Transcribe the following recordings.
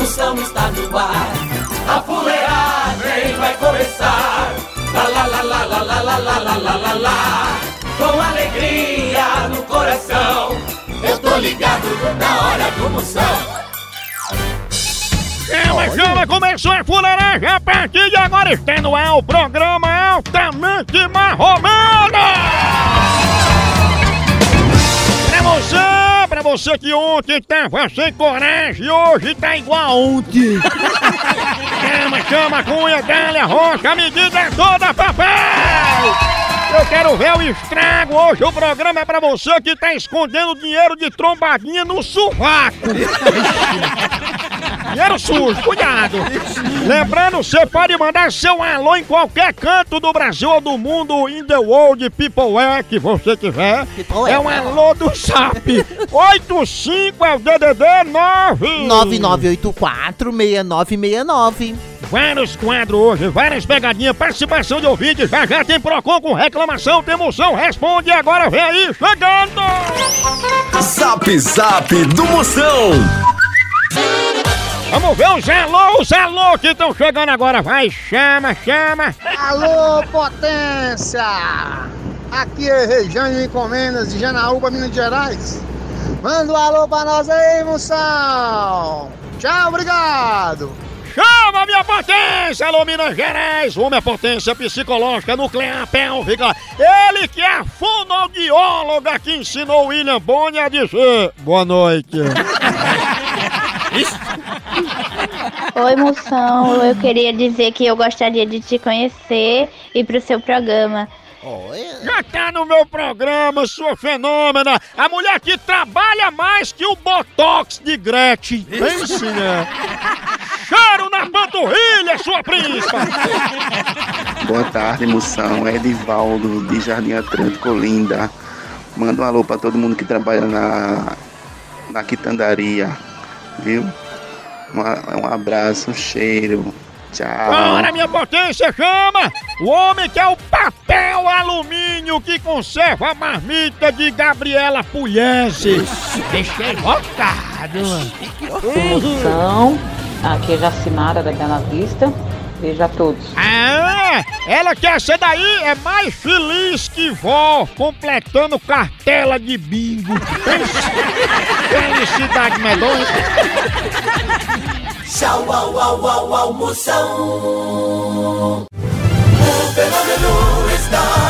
Moção está no ar. A fuleagem vai começar. Lá, lá, lá, lá, lá, lá, lá, lá, lá, lá, lá, lá. Com alegria no coração. Eu tô ligado na hora do Moção. Chama, chama, começou a fuleiragem a partir de agora está no ar o programa altamente marromano! Pra você, que ontem tava sem coragem e hoje tá igual a ontem! chama, chama, cunha, dália, rocha, a medida é toda, papai! Eu quero ver o estrago. Hoje o programa é pra você que tá escondendo dinheiro de trombadinha no sovaco. Dinheiro sujo, cuidado! Lembrando, você pode mandar seu alô em qualquer canto do Brasil ou do mundo, in the world, people é, que você tiver. É um alô do SAP. 85 é o DDD 9. 9984-6969. Vários quadros hoje, várias pegadinhas, participação de ouvintes. Já já tem Procon com reclamação, tem moção. Responde agora, vem aí, chegando! Zap Zap do Moção. Vamos ver os alô, os alô que estão chegando agora. Vai, chama, chama. Alô, potência! Aqui é Rejane Encomendas de Janaúba, Minas Gerais. Manda um alô pra nós aí, moção! Tchau, obrigado! Chama minha potência, alô Minas Gerais, uma é potência psicológica nuclear pélvica. Ele que é a fonoaudióloga que ensinou William Boni a dizer boa noite. Oi, moção. Eu queria dizer que eu gostaria de te conhecer e pro seu programa. Já tá no meu programa, sua fenômena, a mulher que trabalha mais que o Botox de Gretchen. Pense, né? Cheiro na panturrilha, sua príncipa! Boa tarde, moção. É Edivaldo, de Jardim Atlântico, Olinda. Manda um alô pra todo mundo que trabalha na, na quitandaria, viu? Uma- um abraço, um cheiro. Tchau. Para, minha potência, chama! O homem que é o papel alumínio que conserva a marmita de Gabriela Pugliese. Deixei bocado. Moção, aqui é Jacinara da Bela Vista. Beijo a todos. Ah, ela que essa daí é mais feliz que vó, completando cartela de bingo. Felicidade medonha. Tchau, au, au, au, au, Moção. O fenômeno está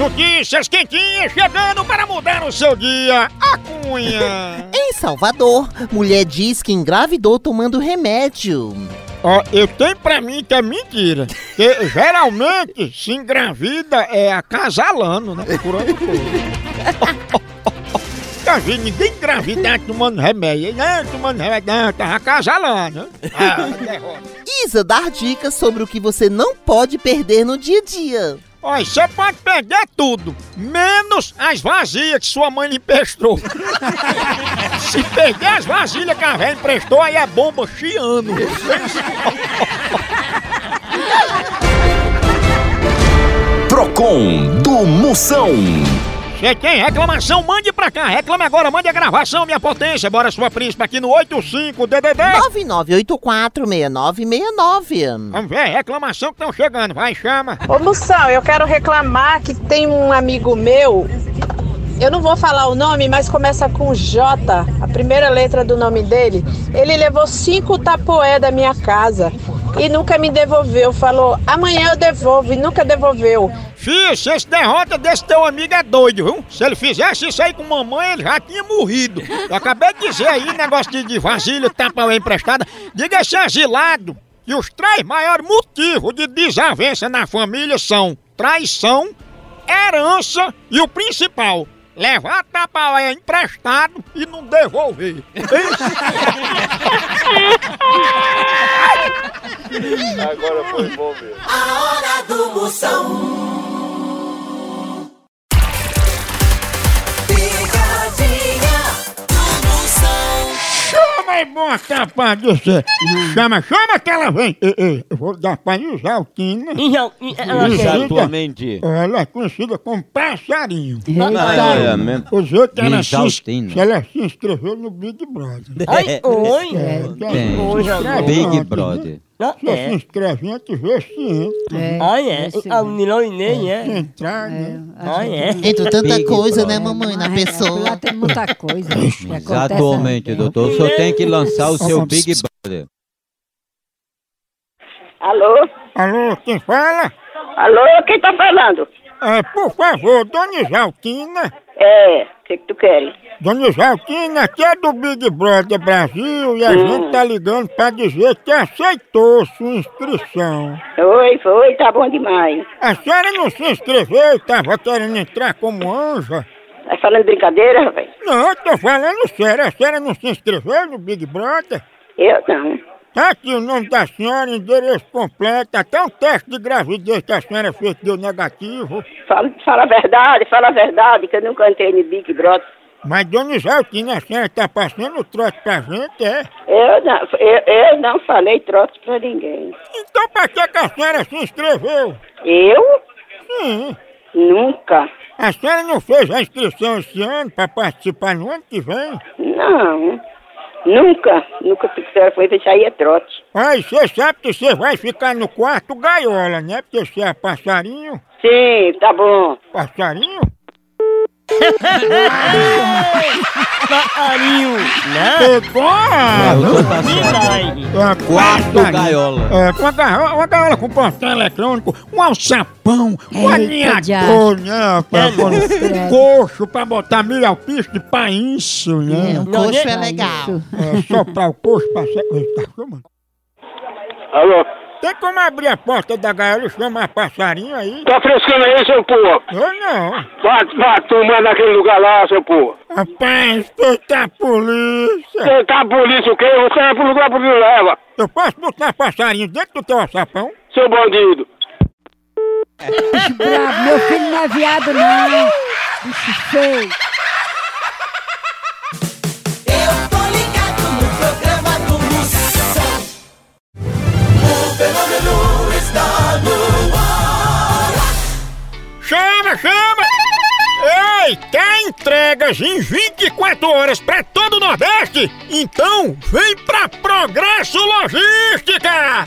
Notícias quentinhas chegando para mudar o seu dia. A cunha. Em Salvador, mulher diz que engravidou tomando remédio. Ó, eu tenho pra mim que é mentira. Porque geralmente se engravida é acasalando, né? Por for. nunca vi ninguém engravidar tomando remédio. Não, tomando remédio, não, tava acasalando. Ah, derrota. Isa dá dicas sobre o que você não pode perder no dia a dia. Olha, você pode perder tudo, menos as vasilhas que sua mãe lhe emprestou. Se perder as vasilhas que a velha emprestou, aí é bomba chiando. Procon do Moção. Você tem reclamação? Mande pra cá. Reclame agora, mande a gravação, minha potência. Bora, sua príncipe, aqui no 85-DDD. 9984-6969. Vamos ver, reclamação que estão chegando. Vai, chama. Ô Moção, eu quero reclamar que tem um amigo meu, eu não vou falar o nome, mas começa com J, a primeira letra do nome dele. Ele levou cinco tapoé da minha casa e nunca me devolveu. Falou, amanhã eu devolvo e nunca devolveu. Se esse derrota desse teu amigo é doido, viu? Se ele fizesse isso aí com mamãe, ele já tinha morrido. Eu acabei de dizer aí, negócio de, de vasilha, tapa emprestada. Diga esse asilado que os três maiores motivos de desavença na família são traição, herança e o principal, levar tapaué emprestado e não devolver. Agora foi bom mesmo. A hora do Moção. Picadinha do Moção. Chama aí, bom tapa dizer. Chama, chama que ela vem. Ei, ei, eu vou dar pra Isaltina. Exatamente. Ela é conhecida como passarinho. Ah, é. Os outros, ela se, Isaltina. ela se inscreveu no Big Brother. Ai, oi. Tem. Big Brother. Você se inscreve antes, vê se entra. Ah, é? Ah, o Nilão e nem é? Entrar, né? Ah, é? Entre tanta Big coisa, né, mamãe, na Lá pessoa. tem muita coisa. que acontece. Exatamente, doutor. O senhor tem que lançar o seu Big Brother. Alô? Alô, quem fala? Alô, quem tá falando? É, por favor, Dona Isaltina. É, o que, que tu queres? Dona Isaltina, aqui é do Big Brother Brasil e a Hum. gente tá ligando pra dizer que aceitou sua inscrição. Oi, foi, tá bom demais. A senhora não se inscreveu e tava querendo entrar como anja? Tá falando brincadeira, rapaz? Não, eu tô falando sério. A senhora não se inscreveu no Big Brother? Eu não. Tá aqui o nome da senhora, endereço completo, até um teste de gravidez que a senhora fez deu negativo. Fala, fala a verdade, fala a verdade, que eu nunca entrei no Big Brother. Mas, dona Isaltina, a senhora tá passando o trote pra gente, é? Eu não, eu, eu não falei trote pra ninguém. Então pra que, que a senhora se inscreveu? Eu? Sim. Nunca. A senhora não fez a inscrição esse ano pra participar no ano que vem? Não. Nunca. Nunca se quiser foi isso aí é trote. Aí você sabe que você vai ficar no quarto gaiola, né? Porque você é passarinho. Sim, tá bom. Passarinho? Passarinho, né? É, Quarto passarinho. gaiola. É, com a gaiola, uma gaiola com portão eletrônico, um alçapão, um alinhador, né? É, um coxo pra botar milho alpiste pra isso, É, né? um Não, coxo né? é legal. É, soprar o coxo pra. Alô? Tem como abrir a porta da gaiola e chamar passarinho aí? Tá frescando aí, seu porra? Eu não. Vai, vai tomar naquele lugar lá, seu porra. Rapaz, eita polícia! Você tá a polícia o quê? Você é pro lugar pro que leva, Eu posso botar passarinho dentro do teu alçapão? seu bandido. Bicho brabo, meu filho não é viado, não. Bicho feio. Em 24 horas pra todo o Nordeste? Então vem pra Progresso Logística!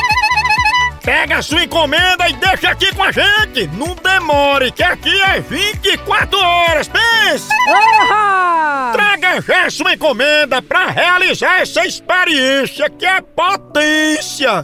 Pega a sua encomenda e deixa aqui com a gente. Não demore, que aqui é 24 horas. Pense! Traga já sua encomenda pra realizar essa experiência que é potência.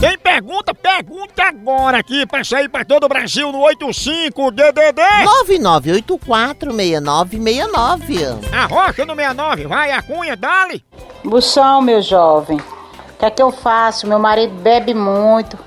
Tem pergunta? Pergunta agora aqui pra sair pra todo o Brasil no 85 DDD 99846969. A rocha no 69, vai a cunha, dale! Moção, meu jovem, o que é que eu faço? Meu marido bebe muito.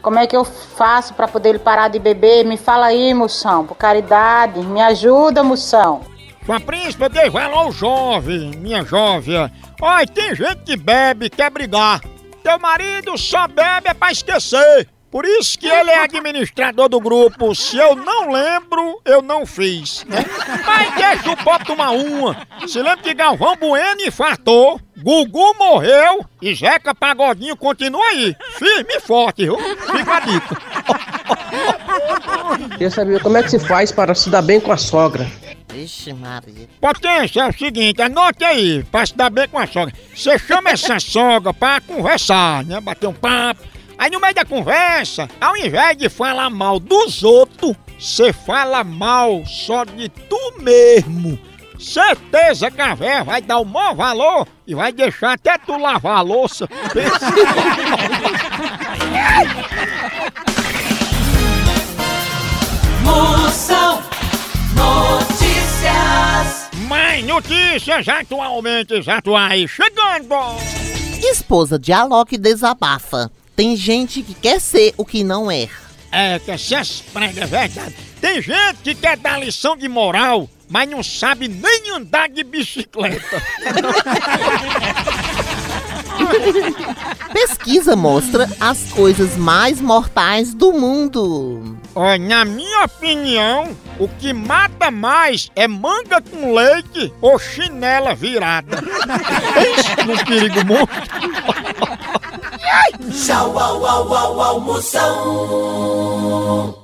Como é que eu faço pra poder ele parar de beber? Me fala aí, moção, por caridade. Me ajuda, moção. Sua príncipe, dê valor ao jovem, minha jovem. Olha, tem gente que bebe, quer brigar. Teu marido só bebe é pra esquecer. Por isso que ele é administrador do grupo. Se eu não lembro, eu não fiz. Né? Mas deixa o povo tomar uma. Se lembra que Galvão Bueno infartou, Gugu morreu e Zeca Pagodinho continua aí. Firme e forte, viu? Fica a dica. Queria saber como é que se faz para se dar bem com a sogra. Vixe, Maria. Potência é o seguinte, anote aí, pra se dar bem com a sogra. Você chama essa sogra pra conversar, né? Bater um papo. Aí no meio da conversa, ao invés de falar mal dos outros, você fala mal só de tu mesmo. Certeza que a véia vai dar o maior valor e vai deixar até tu lavar a louça. Moção Notícias. Notícias atualmente atuais chegando! Esposa de Alok desabafa. Tem gente que quer ser o que não é. É, que essas pregas é verdade. Tem gente que quer dar lição de moral, mas não sabe nem andar de bicicleta. Pesquisa mostra as coisas mais mortais do mundo. Olha, na minha opinião, o que mata mais é manga com leite ou chinela virada. Pense num perigo muito. Tchau, au, au, au, au,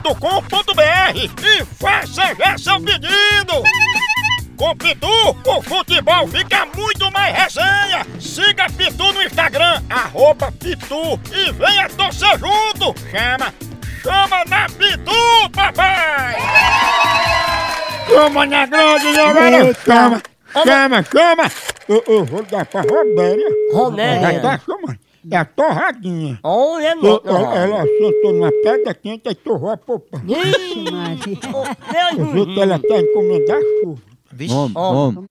loja.pitu.com.br e faça já seu pedido. Com Pitu, o futebol fica muito mais resenha. Siga Pitu no Instagram, arroba Pitu e venha torcer junto. Chama, chama na Pitu, papai! Chama na grande, agora chama, chama, chama. Eu, eu vou dar pra Robéria. Robéria? Já tá chamando. É a torradinha. Olha, Eu- não. ela, ela sentou numa pedra quente e torrou a popa. Ixi, Eu vi que ela tá encomendar chuva. Homem, homem.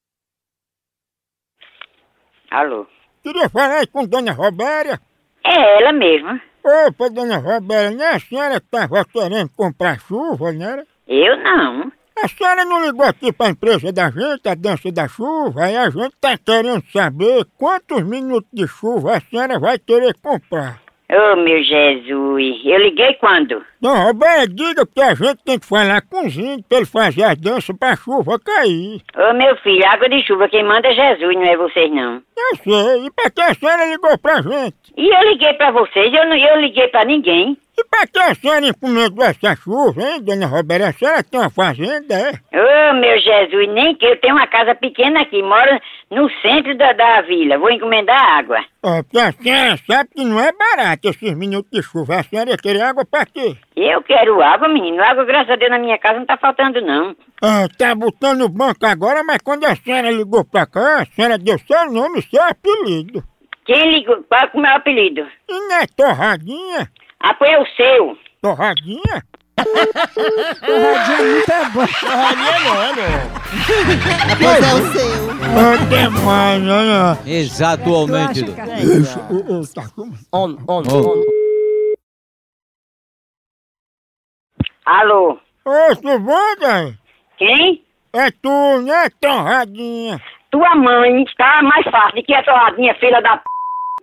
Alô? Queria falar aí com Dona Robéria. É ela mesma. Opa, Dona Robéria, não é a senhora que estava querendo comprar chuva, não era? Eu não. A senhora não ligou aqui para a empresa da gente, a dança da chuva, aí a gente tá querendo saber quantos minutos de chuva a senhora vai querer comprar. Ô, meu Jesus. Eu liguei quando? Dona Robéria, diga que a gente tem que falar com os índios para ele fazer a dança para a chuva cair. Ô, meu filho, água de chuva, quem manda é Jesus, não é vocês, não. Eu sei, e para que a senhora ligou pra gente? E eu liguei pra vocês, eu, não, eu liguei pra ninguém. E pra que a senhora encomendou essa chuva, hein, dona Roberta? A senhora tem uma fazenda, é? Ô, meu Jesus, nem que eu tenho uma casa pequena aqui, moro no centro da, da vila. Vou encomendar água. Ó, porque a senhora sabe que não é barato esses minutos de chuva. A senhora ia querer água pra quê? Eu quero água, menino. Água, graças a Deus, na minha casa não tá faltando, não. Ah, tá botando banco agora, mas quando a senhora ligou pra cá, a senhora deu seu nome e seu apelido. Quem ligou? Qual é o meu apelido? E não é torradinha? Ah, pois é o seu. Torradinha? Torradinha muito é boa. Torradinha não, é não. Pois é o seu. É demais, né? Exatamente. Tu acha, doutor. cara? Isso, On, on, Ô. on. Alô? Ô, tudo bom, velho? Quem? É tu, né, torradinha? Tua mãe tá mais fácil do que a torradinha, filha da p.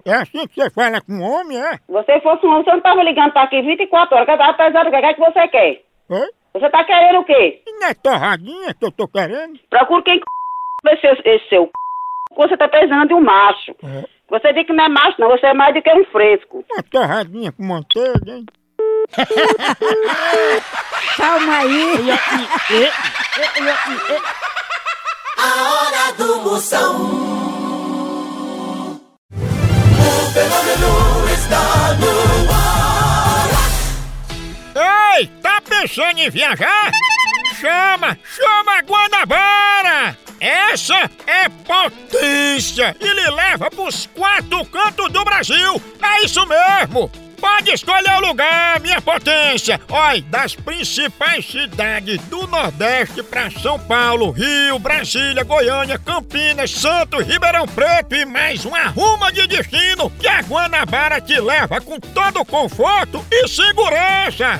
É assim que você fala com homem, é? Você fosse um homem, você não tava ligando pra aqui 24 horas. Que tava pesado, o que é que você quer? Oi? Você tá querendo o quê? E não é torradinha que eu tô querendo? Procura quem c... esse, esse seu c... Você tá pesando de um macho. É. Você diz que não é macho, não. Você é mais do que um fresco. Uma torradinha com manteiga, hein? Calma aí. A hora do Moção. Pensando em viajar? Chama, chama a Guanabara! Essa é potência e lhe leva pros quatro cantos do Brasil! É isso mesmo! Pode escolher o lugar, minha potência! Olha, das principais cidades do Nordeste pra São Paulo, Rio, Brasília, Goiânia, Campinas, Santos, Ribeirão Preto e mais uma ruma de destino que a Guanabara te leva com todo conforto e segurança!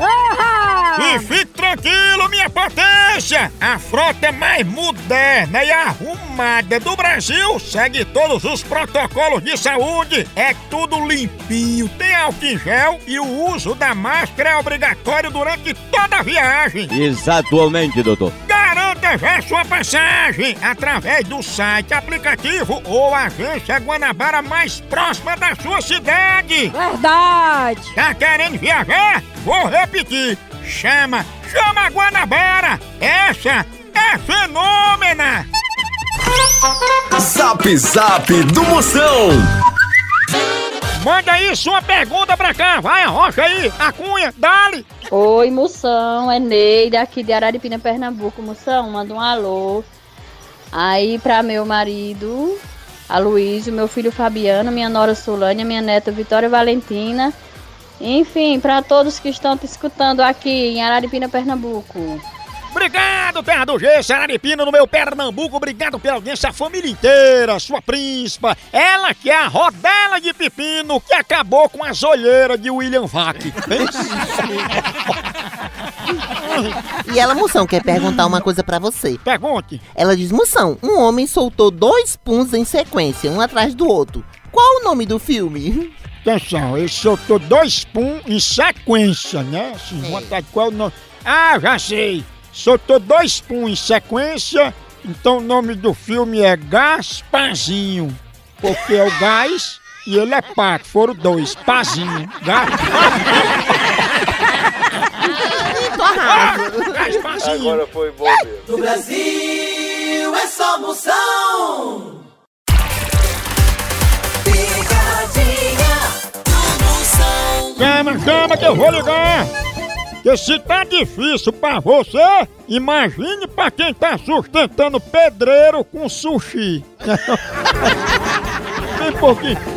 E fique tranquilo, minha potência! A frota mais moderna e arrumada do Brasil segue todos os protocolos de saúde. É tudo limpinho, tem álcool em gel e o uso da máscara é obrigatório durante toda a viagem. Exatamente, doutor. Garanta já sua passagem através do site, aplicativo ou agência Guanabara mais próxima da sua cidade. Verdade. Tá querendo viajar? Vou repetir. Chama, chama a Guanabara. Essa é fenômena. Zap Zap do Moção. Manda aí sua pergunta pra cá. Vai, arrocha aí. A cunha, dale. Oi, Moção, é Neide aqui de Araripina, Pernambuco. Moção, manda um alô aí pra meu marido, Aloysio, meu filho Fabiano, minha nora Solânia, minha neta Vitória Valentina. Enfim, pra todos que estão te escutando aqui em Araripina, Pernambuco. Obrigado, Terra do G, Sararipina, no meu Pernambuco. Obrigado pela audiência, a família inteira, sua príncipa. Ela que é a rodela de pepino que acabou com as olheiras de William Vac. E ela, Moção, quer perguntar uma coisa pra você. Pergunte. Ela diz, Moção, um homem soltou dois puns em sequência, um atrás do outro. Qual o nome do filme? Atenção, ele soltou dois pum em sequência, né? Assim, uma atrás de qual o nome? Ah, já sei. Soltou dois pum em sequência, então o nome do filme é Gasparzinho. Porque é o gás e ele é pato. Foram dois, pazinho. Gasparzinho. Agora foi bom mesmo. No Brasil é só moção. Picadinha do moção. Chama, chama que eu vou ligar! Que se tá difícil pra você, imagine pra quem tá sustentando pedreiro com sushi. Bem pouquinho.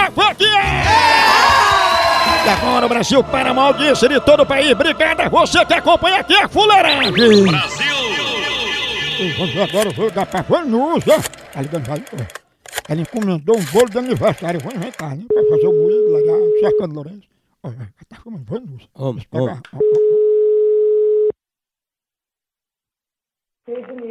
é! E agora o Brasil para uma audiência de todo o país. Obrigado a você que acompanha aqui a fuleiragem. Brasil! Agora eu vou ligar pra Vanusa. Tá ligando. Ela encomendou um bolo de aniversário. Eu vou inventar, né? Pra fazer o moído legal, cercando Lourenço. Tá chamando Vanusa. Homem, Pegar.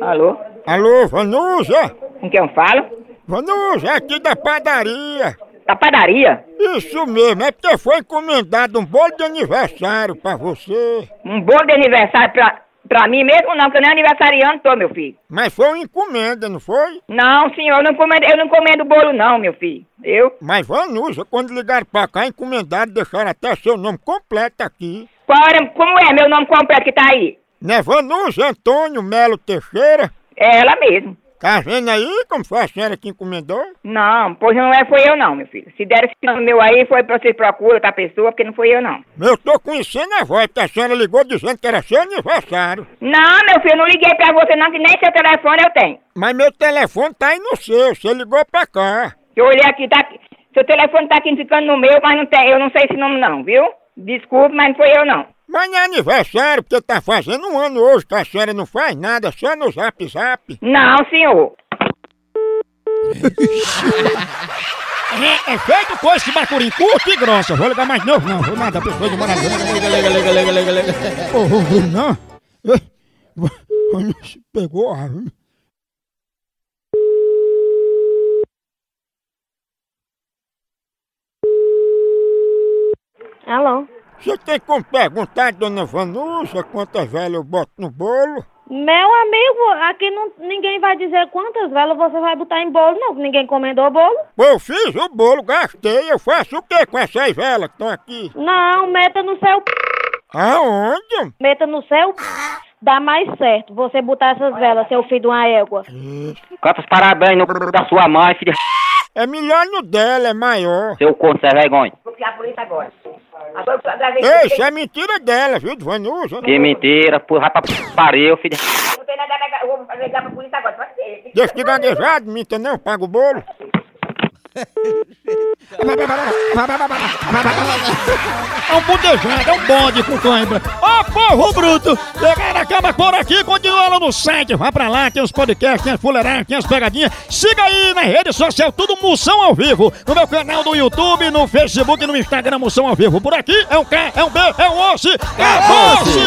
Alô? Alô, Vanusa? Com quem eu falo? Vanusa, aqui da padaria. Da padaria? Isso mesmo, é porque foi encomendado um bolo de aniversário pra você. Um bolo de aniversário pra, pra mim mesmo não, que eu nem aniversariante tô, meu filho. Mas foi uma encomenda, não foi? Não, senhor, eu não encomendo, eu não encomendo bolo não, meu filho. Eu? Mas Vanusa, quando ligaram pra cá, encomendaram, deixaram até seu nome completo aqui. Qual era, como é meu nome completo que tá aí? Não é Vanusa Antônio Melo Teixeira? É ela mesmo. Tá vendo aí como foi a senhora que encomendou? Não, pois não é, foi eu não, meu filho. Se der esse nome meu aí, foi pra você procura outra pessoa, porque não foi eu não. Eu tô conhecendo a voz, porque a senhora ligou dizendo que era seu aniversário. Não, meu filho, eu não liguei pra você não, que nem seu telefone eu tenho. Mas meu telefone tá aí no seu, você ligou pra cá. Eu olhei aqui, tá aqui. Seu telefone tá aqui ficando no meu, mas não tem, eu não sei esse nome não, viu? Desculpe, mas não foi eu não. Mas não é aniversário, porque tá fazendo um ano hoje que a senhora não faz nada, só no zap zap. Não, senhor. É, é feito coisa de bacurim curto e grossa. Vou ligar mais novo, não. Vou nada, pessoa de morar. Liga, liga, liga, liga, liga, liga, liga. Ô, vou ver, não. Pegou a... Alô? Você tem como perguntar, dona Vanusa, quantas velhas eu boto no bolo? Meu amigo, aqui não, ninguém vai dizer quantas velas você vai botar em bolo, não, que ninguém encomendou bolo. Pô, eu fiz o bolo, gastei. Eu faço o que com essas velas que estão aqui? Não, meta no seu p... Aonde? Meta no seu. Dá mais certo você botar essas velas, seu filho de uma égua. Canta os parabéns no da sua mãe, filha. É melhor no dela, é maior. Seu corno, sem vergonha. Vou criar a polícia agora. Agora eu gravei. Ei, isso é mentira dela, viu, Vanusa? Que mentira, vai pra pariu, filha. Não tem nada a negar, eu vou ligar pra polícia agora, pode ser. Deixa de gaguejado, minta não, paga o bolo. É um budejado, é um bonde com cãibra. Ô povo bruto! Pegaram acaba por aqui, continua lá no site. Vá pra lá, tem os podcasts, tem as fuleiragens, tem as pegadinhas. Siga aí nas redes sociais, tudo Moção ao Vivo. No meu canal do YouTube, no Facebook e no Instagram, Moção ao Vivo. Por aqui é um K, é um B, é um osso. Acabou-se!